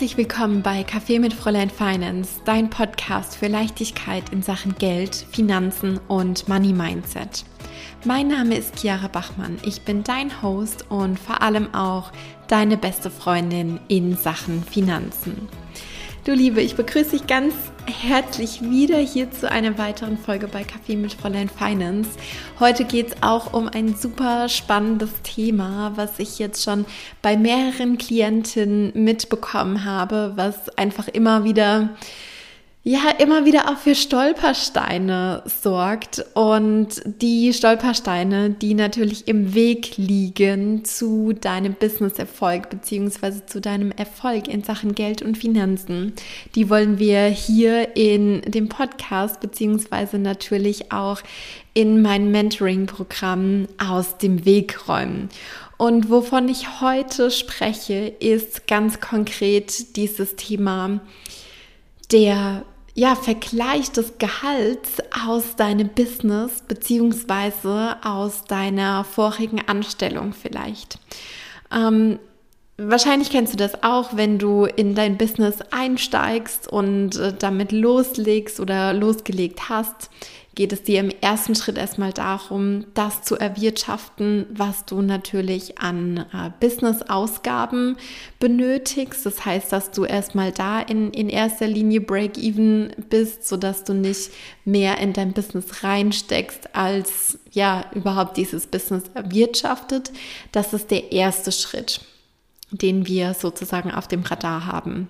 Herzlich willkommen bei Café mit Fräulein Finance, dein Podcast für Leichtigkeit in Sachen Geld, Finanzen und Money Mindset. Mein Name ist Chiara Bachmann. Ich bin dein Host und vor allem auch deine beste Freundin in Sachen Finanzen. Du Liebe, ich begrüße dich ganz herzlich wieder hier zu einer weiteren Folge bei Kaffee mit Fräulein Finance. Heute geht es auch um ein super spannendes Thema, was ich jetzt schon bei mehreren Klientinnen mitbekommen habe, was einfach immer wieder ja immer wieder auch für Stolpersteine sorgt und die Stolpersteine, die natürlich im Weg liegen zu deinem Business-Erfolg beziehungsweise zu deinem Erfolg in Sachen Geld und Finanzen, die wollen wir hier in dem Podcast beziehungsweise natürlich auch in meinem Mentoring-Programm aus dem Weg räumen. Und wovon ich heute spreche, ist ganz konkret dieses Thema der ja, Vergleich des Gehalts aus deinem Business beziehungsweise aus deiner vorigen Anstellung vielleicht. Ähm, wahrscheinlich kennst du das auch, wenn du in dein Business einsteigst und äh, damit loslegst oder losgelegt hast geht es dir im ersten Schritt erstmal darum, das zu erwirtschaften, was du natürlich an äh, Business-Ausgaben benötigst. Das heißt, dass du erstmal da in, in erster Linie Break-Even bist, sodass du nicht mehr in dein Business reinsteckst, als ja überhaupt dieses Business erwirtschaftet. Das ist der erste Schritt, den wir sozusagen auf dem Radar haben.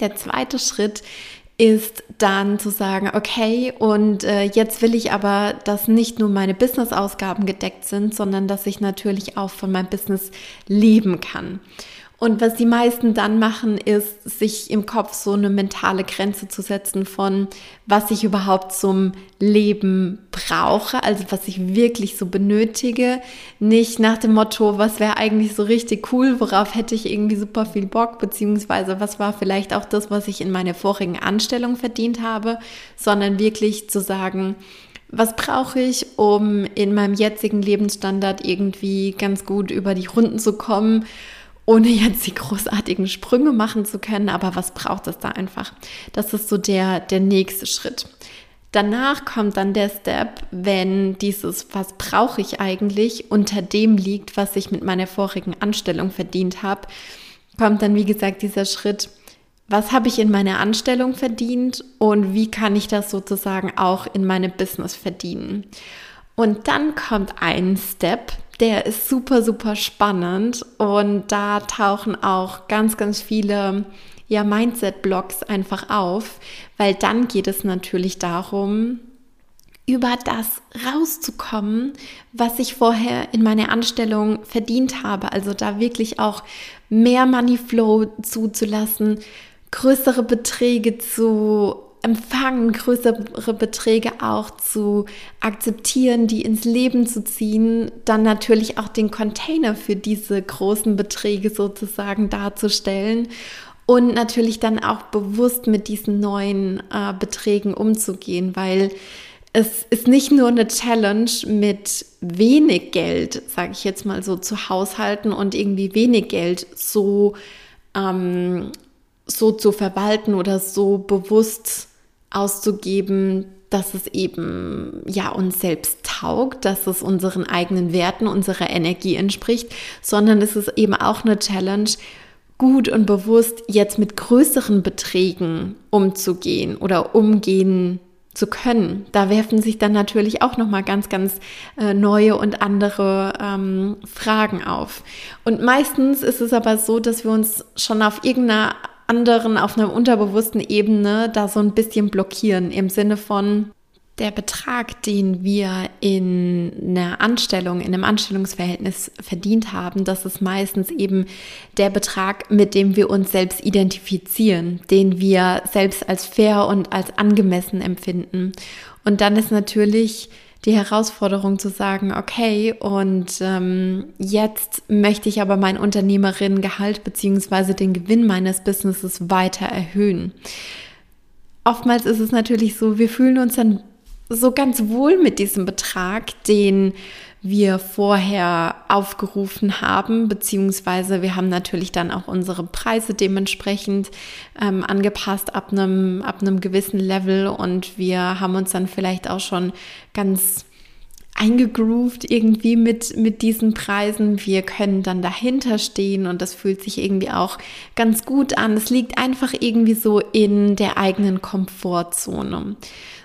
Der zweite Schritt ist dann zu sagen, okay, und äh, jetzt will ich aber, dass nicht nur meine Business-Ausgaben gedeckt sind, sondern dass ich natürlich auch von meinem Business leben kann. Und was die meisten dann machen, ist, sich im Kopf so eine mentale Grenze zu setzen von, was ich überhaupt zum Leben brauche, also was ich wirklich so benötige. Nicht nach dem Motto, was wäre eigentlich so richtig cool, worauf hätte ich irgendwie super viel Bock, beziehungsweise was war vielleicht auch das, was ich in meiner vorigen Anstellung verdient habe, sondern wirklich zu sagen, was brauche ich, um in meinem jetzigen Lebensstandard irgendwie ganz gut über die Runden zu kommen ohne jetzt die großartigen Sprünge machen zu können. Aber was braucht es da einfach? Das ist so der, der nächste Schritt. Danach kommt dann der Step, wenn dieses, was brauche ich eigentlich, unter dem liegt, was ich mit meiner vorigen Anstellung verdient habe, kommt dann, wie gesagt, dieser Schritt, was habe ich in meiner Anstellung verdient und wie kann ich das sozusagen auch in meinem Business verdienen. Und dann kommt ein Step, der ist super, super spannend und da tauchen auch ganz, ganz viele ja, Mindset-Blogs einfach auf, weil dann geht es natürlich darum, über das rauszukommen, was ich vorher in meiner Anstellung verdient habe. Also da wirklich auch mehr Money Flow zuzulassen, größere Beträge zu empfangen, größere Beträge auch zu akzeptieren, die ins Leben zu ziehen, dann natürlich auch den Container für diese großen Beträge sozusagen darzustellen und natürlich dann auch bewusst mit diesen neuen äh, Beträgen umzugehen, weil es ist nicht nur eine Challenge mit wenig Geld, sage ich jetzt mal so, zu haushalten und irgendwie wenig Geld so ähm, so zu verwalten oder so bewusst auszugeben, dass es eben ja uns selbst taugt, dass es unseren eigenen Werten, unserer Energie entspricht, sondern es ist eben auch eine Challenge, gut und bewusst jetzt mit größeren Beträgen umzugehen oder umgehen zu können. Da werfen sich dann natürlich auch noch mal ganz, ganz äh, neue und andere ähm, Fragen auf. Und meistens ist es aber so, dass wir uns schon auf irgendeiner anderen auf einer unterbewussten Ebene da so ein bisschen blockieren im Sinne von der Betrag, den wir in einer Anstellung, in einem Anstellungsverhältnis verdient haben, das ist meistens eben der Betrag, mit dem wir uns selbst identifizieren, den wir selbst als fair und als angemessen empfinden. Und dann ist natürlich die Herausforderung zu sagen, okay, und ähm, jetzt möchte ich aber mein Unternehmerinnengehalt beziehungsweise den Gewinn meines Businesses weiter erhöhen. Oftmals ist es natürlich so, wir fühlen uns dann so ganz wohl mit diesem Betrag, den wir vorher aufgerufen haben, beziehungsweise wir haben natürlich dann auch unsere Preise dementsprechend ähm, angepasst ab einem, ab einem gewissen Level und wir haben uns dann vielleicht auch schon ganz eingegroovt irgendwie mit, mit diesen Preisen. Wir können dann dahinter stehen und das fühlt sich irgendwie auch ganz gut an. Es liegt einfach irgendwie so in der eigenen Komfortzone.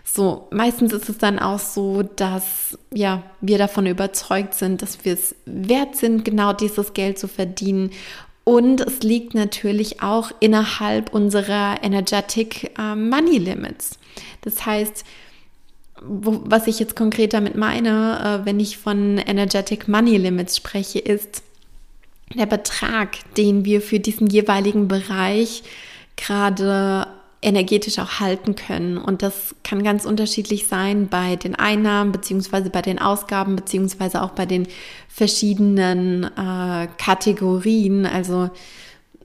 So, meistens ist es dann auch so, dass ja, wir davon überzeugt sind, dass wir es wert sind, genau dieses Geld zu verdienen. Und es liegt natürlich auch innerhalb unserer Energetic äh, Money Limits. Das heißt, wo, was ich jetzt konkret damit meine, äh, wenn ich von Energetic Money Limits spreche, ist der Betrag, den wir für diesen jeweiligen Bereich gerade energetisch auch halten können. Und das kann ganz unterschiedlich sein bei den Einnahmen beziehungsweise bei den Ausgaben beziehungsweise auch bei den verschiedenen äh, Kategorien. Also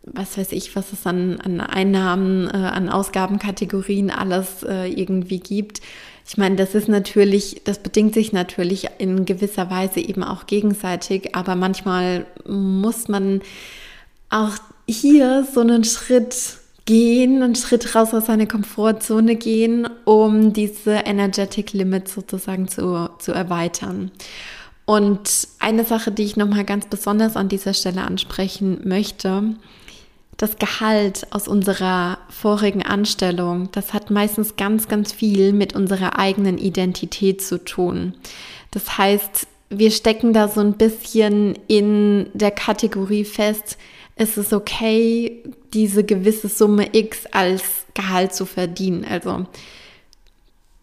was weiß ich, was es an, an Einnahmen, äh, an Ausgabenkategorien alles äh, irgendwie gibt. Ich meine, das ist natürlich, das bedingt sich natürlich in gewisser Weise eben auch gegenseitig, aber manchmal muss man auch hier so einen Schritt gehen, einen Schritt raus aus seiner Komfortzone gehen, um diese Energetic Limit sozusagen zu, zu erweitern. Und eine Sache, die ich nochmal ganz besonders an dieser Stelle ansprechen möchte, das Gehalt aus unserer vorigen Anstellung, das hat meistens ganz, ganz viel mit unserer eigenen Identität zu tun. Das heißt, wir stecken da so ein bisschen in der Kategorie fest, es ist okay, diese gewisse Summe X als Gehalt zu verdienen. Also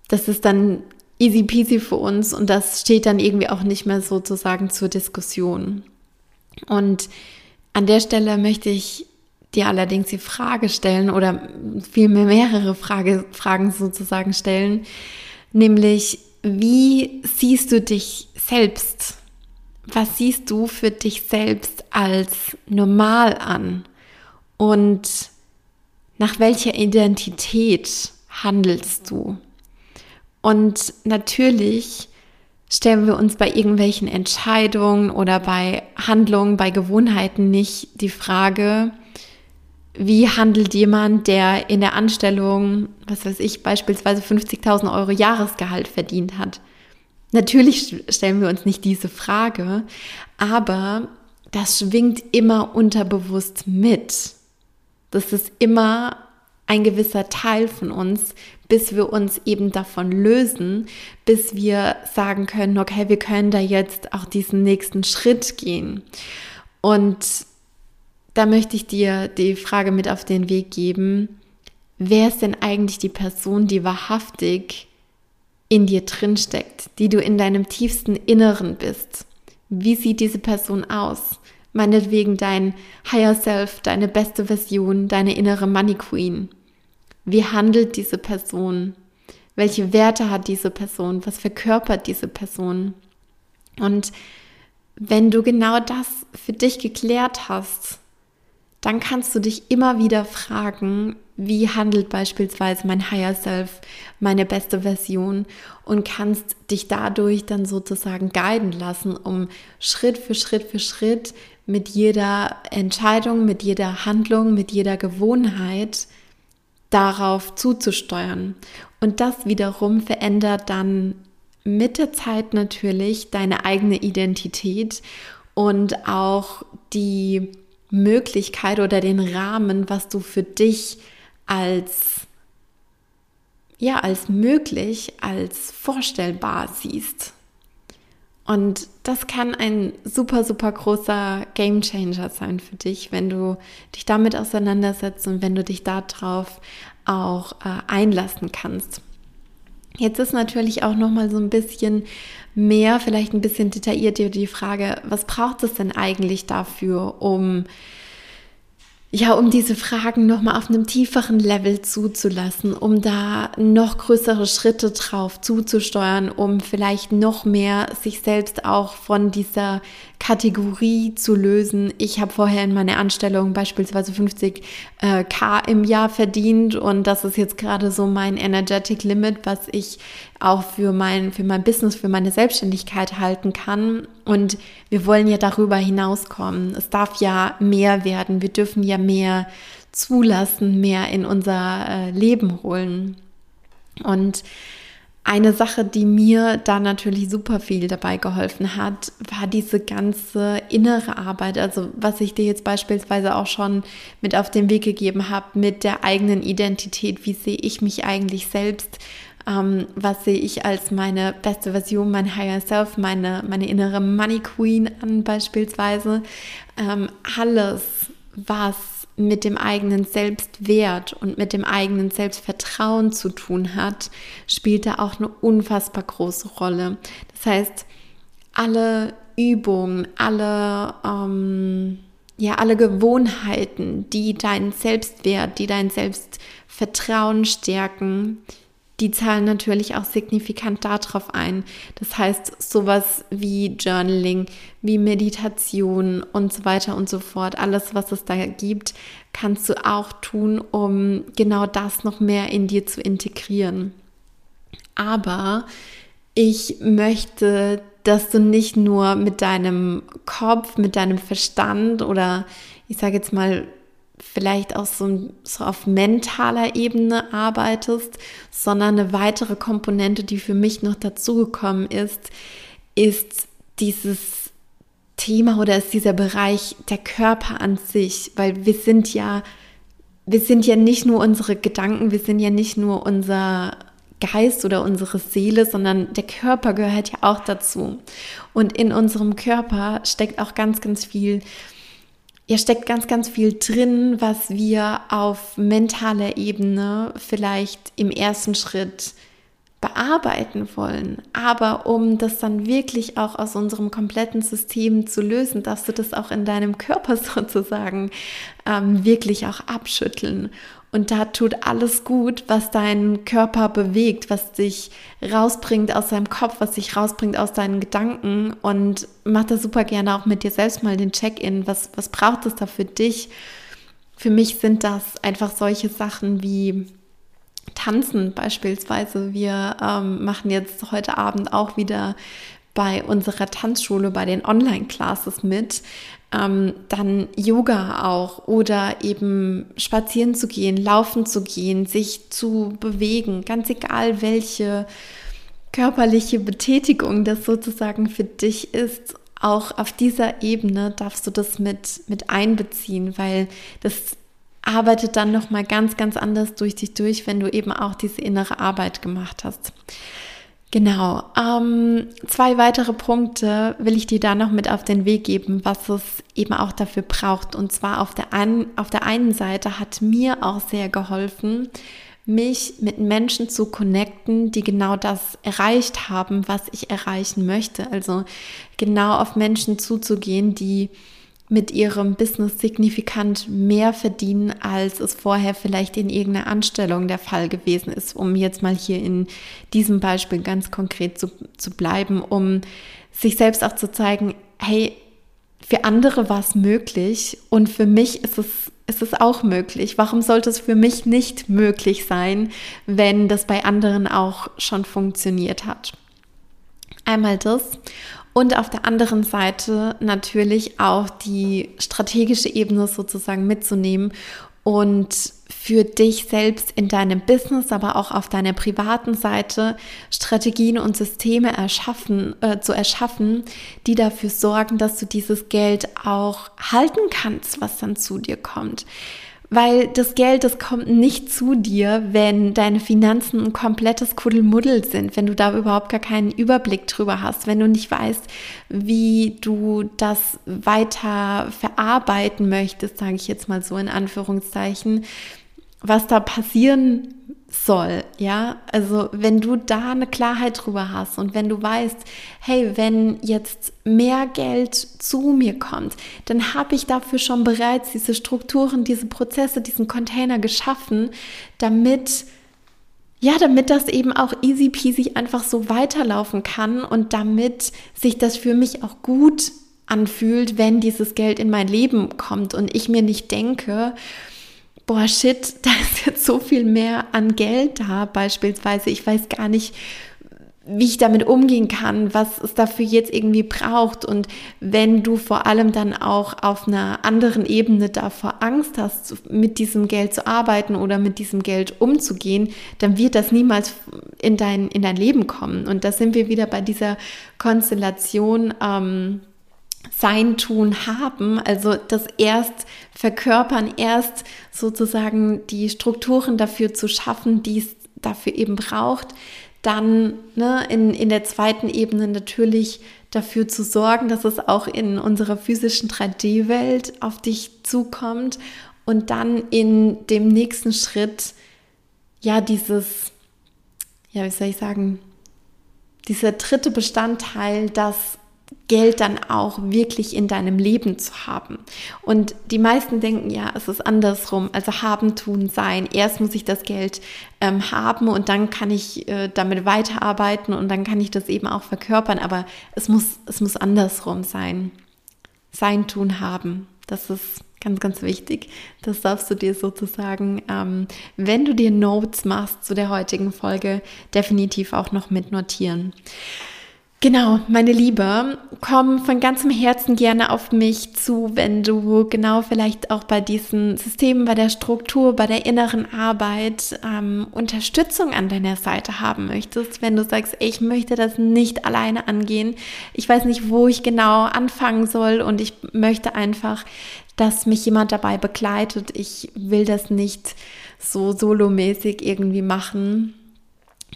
das ist dann easy peasy für uns und das steht dann irgendwie auch nicht mehr sozusagen zur Diskussion. Und an der Stelle möchte ich dir allerdings die Frage stellen oder vielmehr mehrere Frage, Fragen sozusagen stellen, nämlich wie siehst du dich selbst? Was siehst du für dich selbst als normal an? Und nach welcher Identität handelst du? Und natürlich stellen wir uns bei irgendwelchen Entscheidungen oder bei Handlungen, bei Gewohnheiten nicht die Frage, wie handelt jemand, der in der Anstellung, was weiß ich, beispielsweise 50.000 Euro Jahresgehalt verdient hat? Natürlich stellen wir uns nicht diese Frage, aber das schwingt immer unterbewusst mit. Das ist immer ein gewisser Teil von uns, bis wir uns eben davon lösen, bis wir sagen können, okay, wir können da jetzt auch diesen nächsten Schritt gehen. Und da möchte ich dir die Frage mit auf den Weg geben, wer ist denn eigentlich die Person, die wahrhaftig in dir drin steckt, die du in deinem tiefsten Inneren bist? Wie sieht diese Person aus? Meinetwegen dein Higher Self, deine beste Version, deine innere Money Queen. Wie handelt diese Person? Welche Werte hat diese Person? Was verkörpert diese Person? Und wenn du genau das für dich geklärt hast, dann kannst du dich immer wieder fragen, wie handelt beispielsweise mein Higher Self, meine beste Version und kannst dich dadurch dann sozusagen guiden lassen, um Schritt für Schritt für Schritt mit jeder Entscheidung, mit jeder Handlung, mit jeder Gewohnheit darauf zuzusteuern. Und das wiederum verändert dann mit der Zeit natürlich deine eigene Identität und auch die Möglichkeit oder den Rahmen, was du für dich als ja, als möglich, als vorstellbar siehst. Und das kann ein super, super großer Game Changer sein für dich, wenn du dich damit auseinandersetzt und wenn du dich darauf auch äh, einlassen kannst. Jetzt ist natürlich auch noch mal so ein bisschen mehr, vielleicht ein bisschen detailliert die Frage, was braucht es denn eigentlich dafür, um ja, um diese Fragen nochmal auf einem tieferen Level zuzulassen, um da noch größere Schritte drauf zuzusteuern, um vielleicht noch mehr sich selbst auch von dieser Kategorie zu lösen. Ich habe vorher in meiner Anstellung beispielsweise 50 äh, K im Jahr verdient und das ist jetzt gerade so mein Energetic Limit, was ich auch für mein, für mein Business, für meine Selbstständigkeit halten kann. Und wir wollen ja darüber hinauskommen. Es darf ja mehr werden. Wir dürfen ja mehr zulassen, mehr in unser äh, Leben holen. Und eine Sache, die mir da natürlich super viel dabei geholfen hat, war diese ganze innere Arbeit. Also was ich dir jetzt beispielsweise auch schon mit auf den Weg gegeben habe, mit der eigenen Identität. Wie sehe ich mich eigentlich selbst? Ähm, was sehe ich als meine beste Version, mein Higher Self, meine, meine innere Money Queen an beispielsweise. Ähm, alles, was mit dem eigenen Selbstwert und mit dem eigenen Selbstvertrauen zu tun hat, spielt da auch eine unfassbar große Rolle. Das heißt, alle Übungen, alle, ähm, ja, alle Gewohnheiten, die deinen Selbstwert, die dein Selbstvertrauen stärken, die zahlen natürlich auch signifikant darauf ein. Das heißt, sowas wie Journaling, wie Meditation und so weiter und so fort, alles, was es da gibt, kannst du auch tun, um genau das noch mehr in dir zu integrieren. Aber ich möchte, dass du nicht nur mit deinem Kopf, mit deinem Verstand oder ich sage jetzt mal vielleicht auch so, so auf mentaler Ebene arbeitest, sondern eine weitere Komponente, die für mich noch dazugekommen ist, ist dieses Thema oder ist dieser Bereich der Körper an sich, weil wir sind ja, wir sind ja nicht nur unsere Gedanken, wir sind ja nicht nur unser Geist oder unsere Seele, sondern der Körper gehört ja auch dazu. Und in unserem Körper steckt auch ganz, ganz viel ja, steckt ganz, ganz viel drin, was wir auf mentaler Ebene vielleicht im ersten Schritt bearbeiten wollen. Aber um das dann wirklich auch aus unserem kompletten System zu lösen, darfst du das auch in deinem Körper sozusagen ähm, wirklich auch abschütteln. Und da tut alles gut, was deinen Körper bewegt, was dich rausbringt aus deinem Kopf, was dich rausbringt aus deinen Gedanken. Und mach das super gerne auch mit dir selbst mal den Check-in. Was, was braucht es da für dich? Für mich sind das einfach solche Sachen wie Tanzen beispielsweise. Wir ähm, machen jetzt heute Abend auch wieder bei unserer Tanzschule, bei den Online-Classes mit ähm, dann Yoga auch oder eben spazieren zu gehen, laufen zu gehen, sich zu bewegen, ganz egal welche körperliche Betätigung das sozusagen für dich ist, auch auf dieser Ebene darfst du das mit, mit einbeziehen, weil das arbeitet dann nochmal ganz, ganz anders durch dich durch, wenn du eben auch diese innere Arbeit gemacht hast. Genau. Ähm, zwei weitere Punkte will ich dir da noch mit auf den Weg geben, was es eben auch dafür braucht. Und zwar auf der, einen, auf der einen Seite hat mir auch sehr geholfen, mich mit Menschen zu connecten, die genau das erreicht haben, was ich erreichen möchte. Also genau auf Menschen zuzugehen, die mit ihrem Business signifikant mehr verdienen, als es vorher vielleicht in irgendeiner Anstellung der Fall gewesen ist, um jetzt mal hier in diesem Beispiel ganz konkret zu, zu bleiben, um sich selbst auch zu zeigen, hey, für andere war es möglich und für mich ist es, ist es auch möglich. Warum sollte es für mich nicht möglich sein, wenn das bei anderen auch schon funktioniert hat? Einmal das. Und auf der anderen Seite natürlich auch die strategische Ebene sozusagen mitzunehmen und für dich selbst in deinem Business, aber auch auf deiner privaten Seite Strategien und Systeme erschaffen, äh, zu erschaffen, die dafür sorgen, dass du dieses Geld auch halten kannst, was dann zu dir kommt. Weil das Geld, das kommt nicht zu dir, wenn deine Finanzen ein komplettes Kuddelmuddel sind, wenn du da überhaupt gar keinen Überblick drüber hast, wenn du nicht weißt, wie du das weiter verarbeiten möchtest, sage ich jetzt mal so in Anführungszeichen, was da passieren soll, ja? Also, wenn du da eine Klarheit drüber hast und wenn du weißt, hey, wenn jetzt mehr Geld zu mir kommt, dann habe ich dafür schon bereits diese Strukturen, diese Prozesse, diesen Container geschaffen, damit ja, damit das eben auch easy peasy einfach so weiterlaufen kann und damit sich das für mich auch gut anfühlt, wenn dieses Geld in mein Leben kommt und ich mir nicht denke, boah, shit, da ist jetzt so viel mehr an Geld da beispielsweise. Ich weiß gar nicht, wie ich damit umgehen kann, was es dafür jetzt irgendwie braucht. Und wenn du vor allem dann auch auf einer anderen Ebene davor Angst hast, mit diesem Geld zu arbeiten oder mit diesem Geld umzugehen, dann wird das niemals in dein, in dein Leben kommen. Und da sind wir wieder bei dieser Konstellation. Ähm, sein, Tun, Haben, also das erst verkörpern, erst sozusagen die Strukturen dafür zu schaffen, die es dafür eben braucht, dann ne, in, in der zweiten Ebene natürlich dafür zu sorgen, dass es auch in unserer physischen 3D-Welt auf dich zukommt und dann in dem nächsten Schritt ja dieses, ja, wie soll ich sagen, dieser dritte Bestandteil, dass Geld dann auch wirklich in deinem Leben zu haben. Und die meisten denken, ja, es ist andersrum, also haben, tun, sein. Erst muss ich das Geld ähm, haben und dann kann ich äh, damit weiterarbeiten und dann kann ich das eben auch verkörpern. Aber es muss, es muss andersrum sein. Sein, tun, haben. Das ist ganz, ganz wichtig. Das darfst du dir sozusagen, ähm, wenn du dir Notes machst zu der heutigen Folge, definitiv auch noch mitnotieren. Genau, meine Liebe, komm von ganzem Herzen gerne auf mich zu, wenn du genau vielleicht auch bei diesen Systemen, bei der Struktur, bei der inneren Arbeit ähm, Unterstützung an deiner Seite haben möchtest. Wenn du sagst, ich möchte das nicht alleine angehen, ich weiß nicht, wo ich genau anfangen soll und ich möchte einfach, dass mich jemand dabei begleitet. Ich will das nicht so solomäßig irgendwie machen.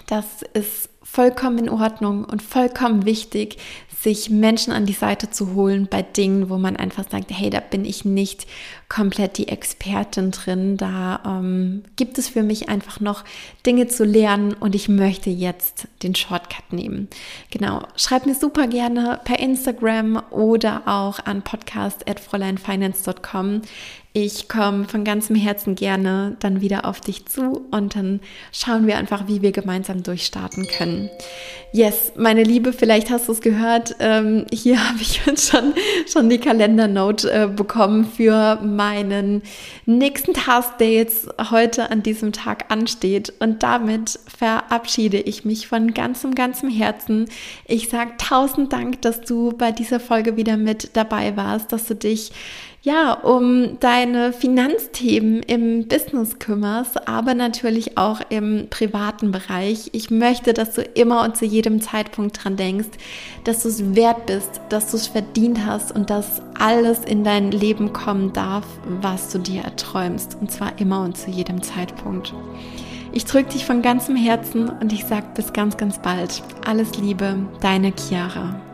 Das ist vollkommen in Ordnung und vollkommen wichtig, sich Menschen an die Seite zu holen bei Dingen, wo man einfach sagt, hey, da bin ich nicht komplett die Expertin drin. Da ähm, gibt es für mich einfach noch Dinge zu lernen und ich möchte jetzt den Shortcut nehmen. Genau, schreib mir super gerne per Instagram oder auch an podcast.fräuleinfinance.com. Ich komme von ganzem Herzen gerne dann wieder auf dich zu und dann schauen wir einfach, wie wir gemeinsam durchstarten können. Yes, meine Liebe, vielleicht hast du es gehört. Ähm, hier habe ich jetzt schon, schon die Kalendernote äh, bekommen für meinen nächsten Task, der jetzt heute an diesem Tag ansteht. Und damit verabschiede ich mich von ganzem, ganzem Herzen. Ich sage tausend Dank, dass du bei dieser Folge wieder mit dabei warst, dass du dich ja, um deine Finanzthemen im Business kümmerst, aber natürlich auch im privaten Bereich. Ich möchte, dass du immer und zu jedem Zeitpunkt dran denkst, dass du es wert bist, dass du es verdient hast und dass alles in dein Leben kommen darf, was du dir erträumst. Und zwar immer und zu jedem Zeitpunkt. Ich drücke dich von ganzem Herzen und ich sage bis ganz, ganz bald. Alles Liebe, deine Chiara.